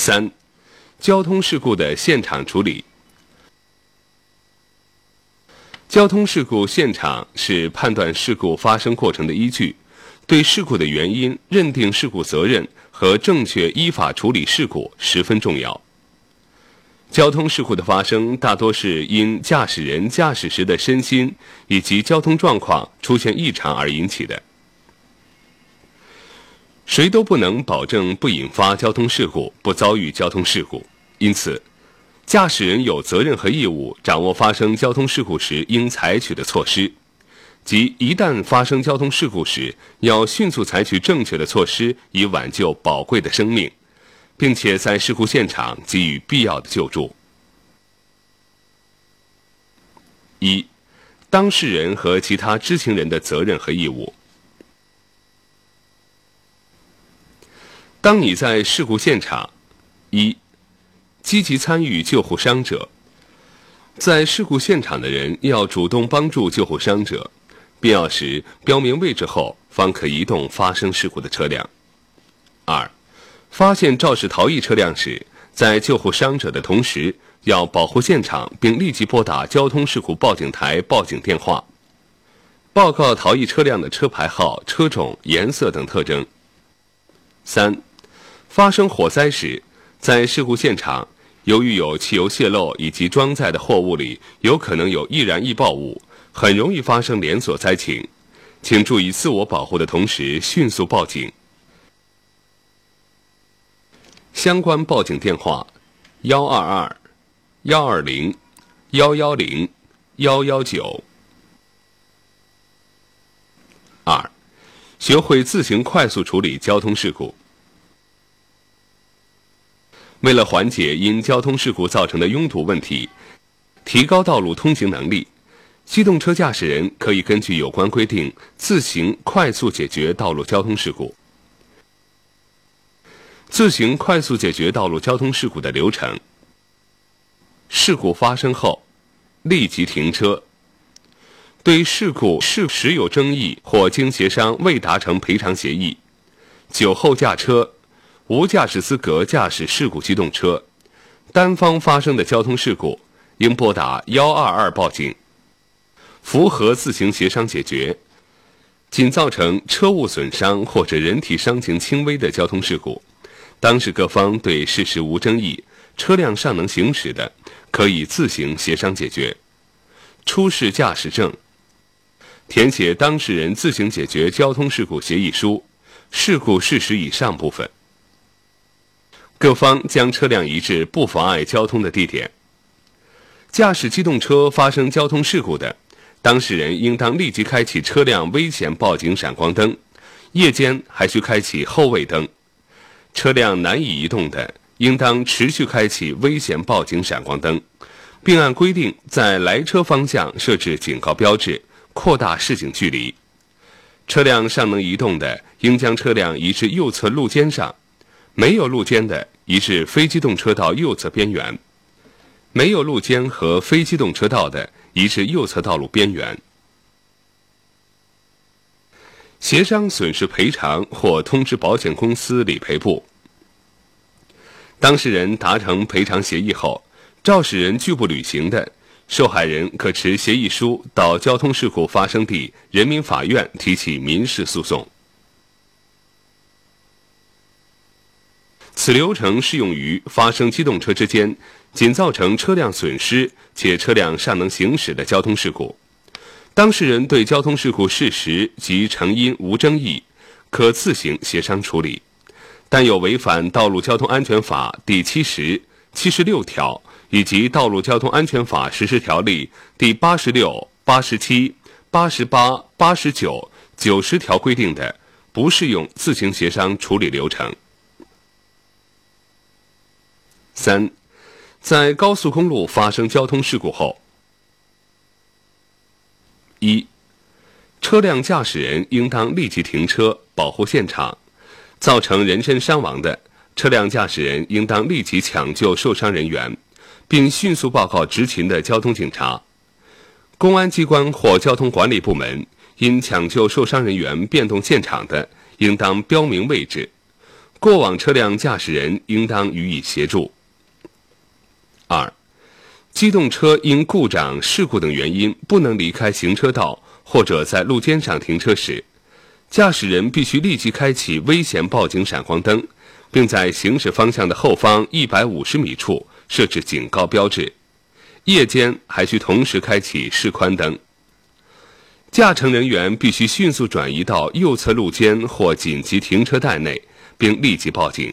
三、交通事故的现场处理。交通事故现场是判断事故发生过程的依据，对事故的原因、认定事故责任和正确依法处理事故十分重要。交通事故的发生大多是因驾驶人驾驶时的身心以及交通状况出现异常而引起的。谁都不能保证不引发交通事故、不遭遇交通事故，因此。驾驶人有责任和义务掌握发生交通事故时应采取的措施，即一旦发生交通事故时，要迅速采取正确的措施以挽救宝贵的生命，并且在事故现场给予必要的救助。一、当事人和其他知情人的责任和义务。当你在事故现场，一。积极参与救护伤者，在事故现场的人要主动帮助救护伤者，必要时标明位置后方可移动发生事故的车辆。二，发现肇事逃逸车辆时，在救护伤者的同时，要保护现场并立即拨打交通事故报警台报警电话，报告逃逸车辆的车牌号、车种、颜色等特征。三，发生火灾时。在事故现场，由于有汽油泄漏以及装载的货物里有可能有易燃易爆物，很容易发生连锁灾情，请注意自我保护的同时迅速报警。相关报警电话：幺二二、幺二零、幺幺零、幺幺九。二、学会自行快速处理交通事故。为了缓解因交通事故造成的拥堵问题，提高道路通行能力，机动车驾驶人可以根据有关规定自行快速解决道路交通事故。自行快速解决道路交通事故的流程：事故发生后，立即停车；对事故是实有争议或经协商未达成赔偿协议，酒后驾车。无驾驶资格驾驶事故机动车，单方发生的交通事故，应拨打幺二二报警。符合自行协商解决，仅造成车物损伤或者人体伤情轻微的交通事故，当事各方对事实无争议，车辆尚能行驶的，可以自行协商解决。出示驾驶证，填写当事人自行解决交通事故协议书，事故事实以上部分。各方将车辆移至不妨碍交通的地点。驾驶机动车发生交通事故的，当事人应当立即开启车辆危险报警闪光灯，夜间还需开启后位灯。车辆难以移动的，应当持续开启危险报警闪光灯，并按规定在来车方向设置警告标志，扩大示警距离。车辆尚能移动的，应将车辆移至右侧路肩上。没有路肩的，移至非机动车道右侧边缘；没有路肩和非机动车道的，移至右侧道路边缘。协商损失赔偿或通知保险公司理赔部。当事人达成赔偿协议后，肇事人拒不履行的，受害人可持协议书到交通事故发生地人民法院提起民事诉讼。此流程适用于发生机动车之间仅造成车辆损失且车辆尚能行驶的交通事故。当事人对交通事故事实及成因无争议，可自行协商处理；但有违反《道路交通安全法》第七十、七十六条以及《道路交通安全法实施条例》第八十六、八十七、八十八、八十九、九十条规定的，不适用自行协商处理流程。三，在高速公路发生交通事故后，一，车辆驾驶人应当立即停车保护现场；造成人身伤亡的，车辆驾驶人应当立即抢救受伤人员，并迅速报告执勤的交通警察。公安机关或交通管理部门因抢救受伤人员变动现场的，应当标明位置。过往车辆驾驶人应当予以协助。机动车因故障、事故等原因不能离开行车道或者在路肩上停车时，驾驶人必须立即开启危险报警闪光灯，并在行驶方向的后方一百五十米处设置警告标志。夜间还需同时开启示宽灯。驾乘人员必须迅速转移到右侧路肩或紧急停车带内，并立即报警。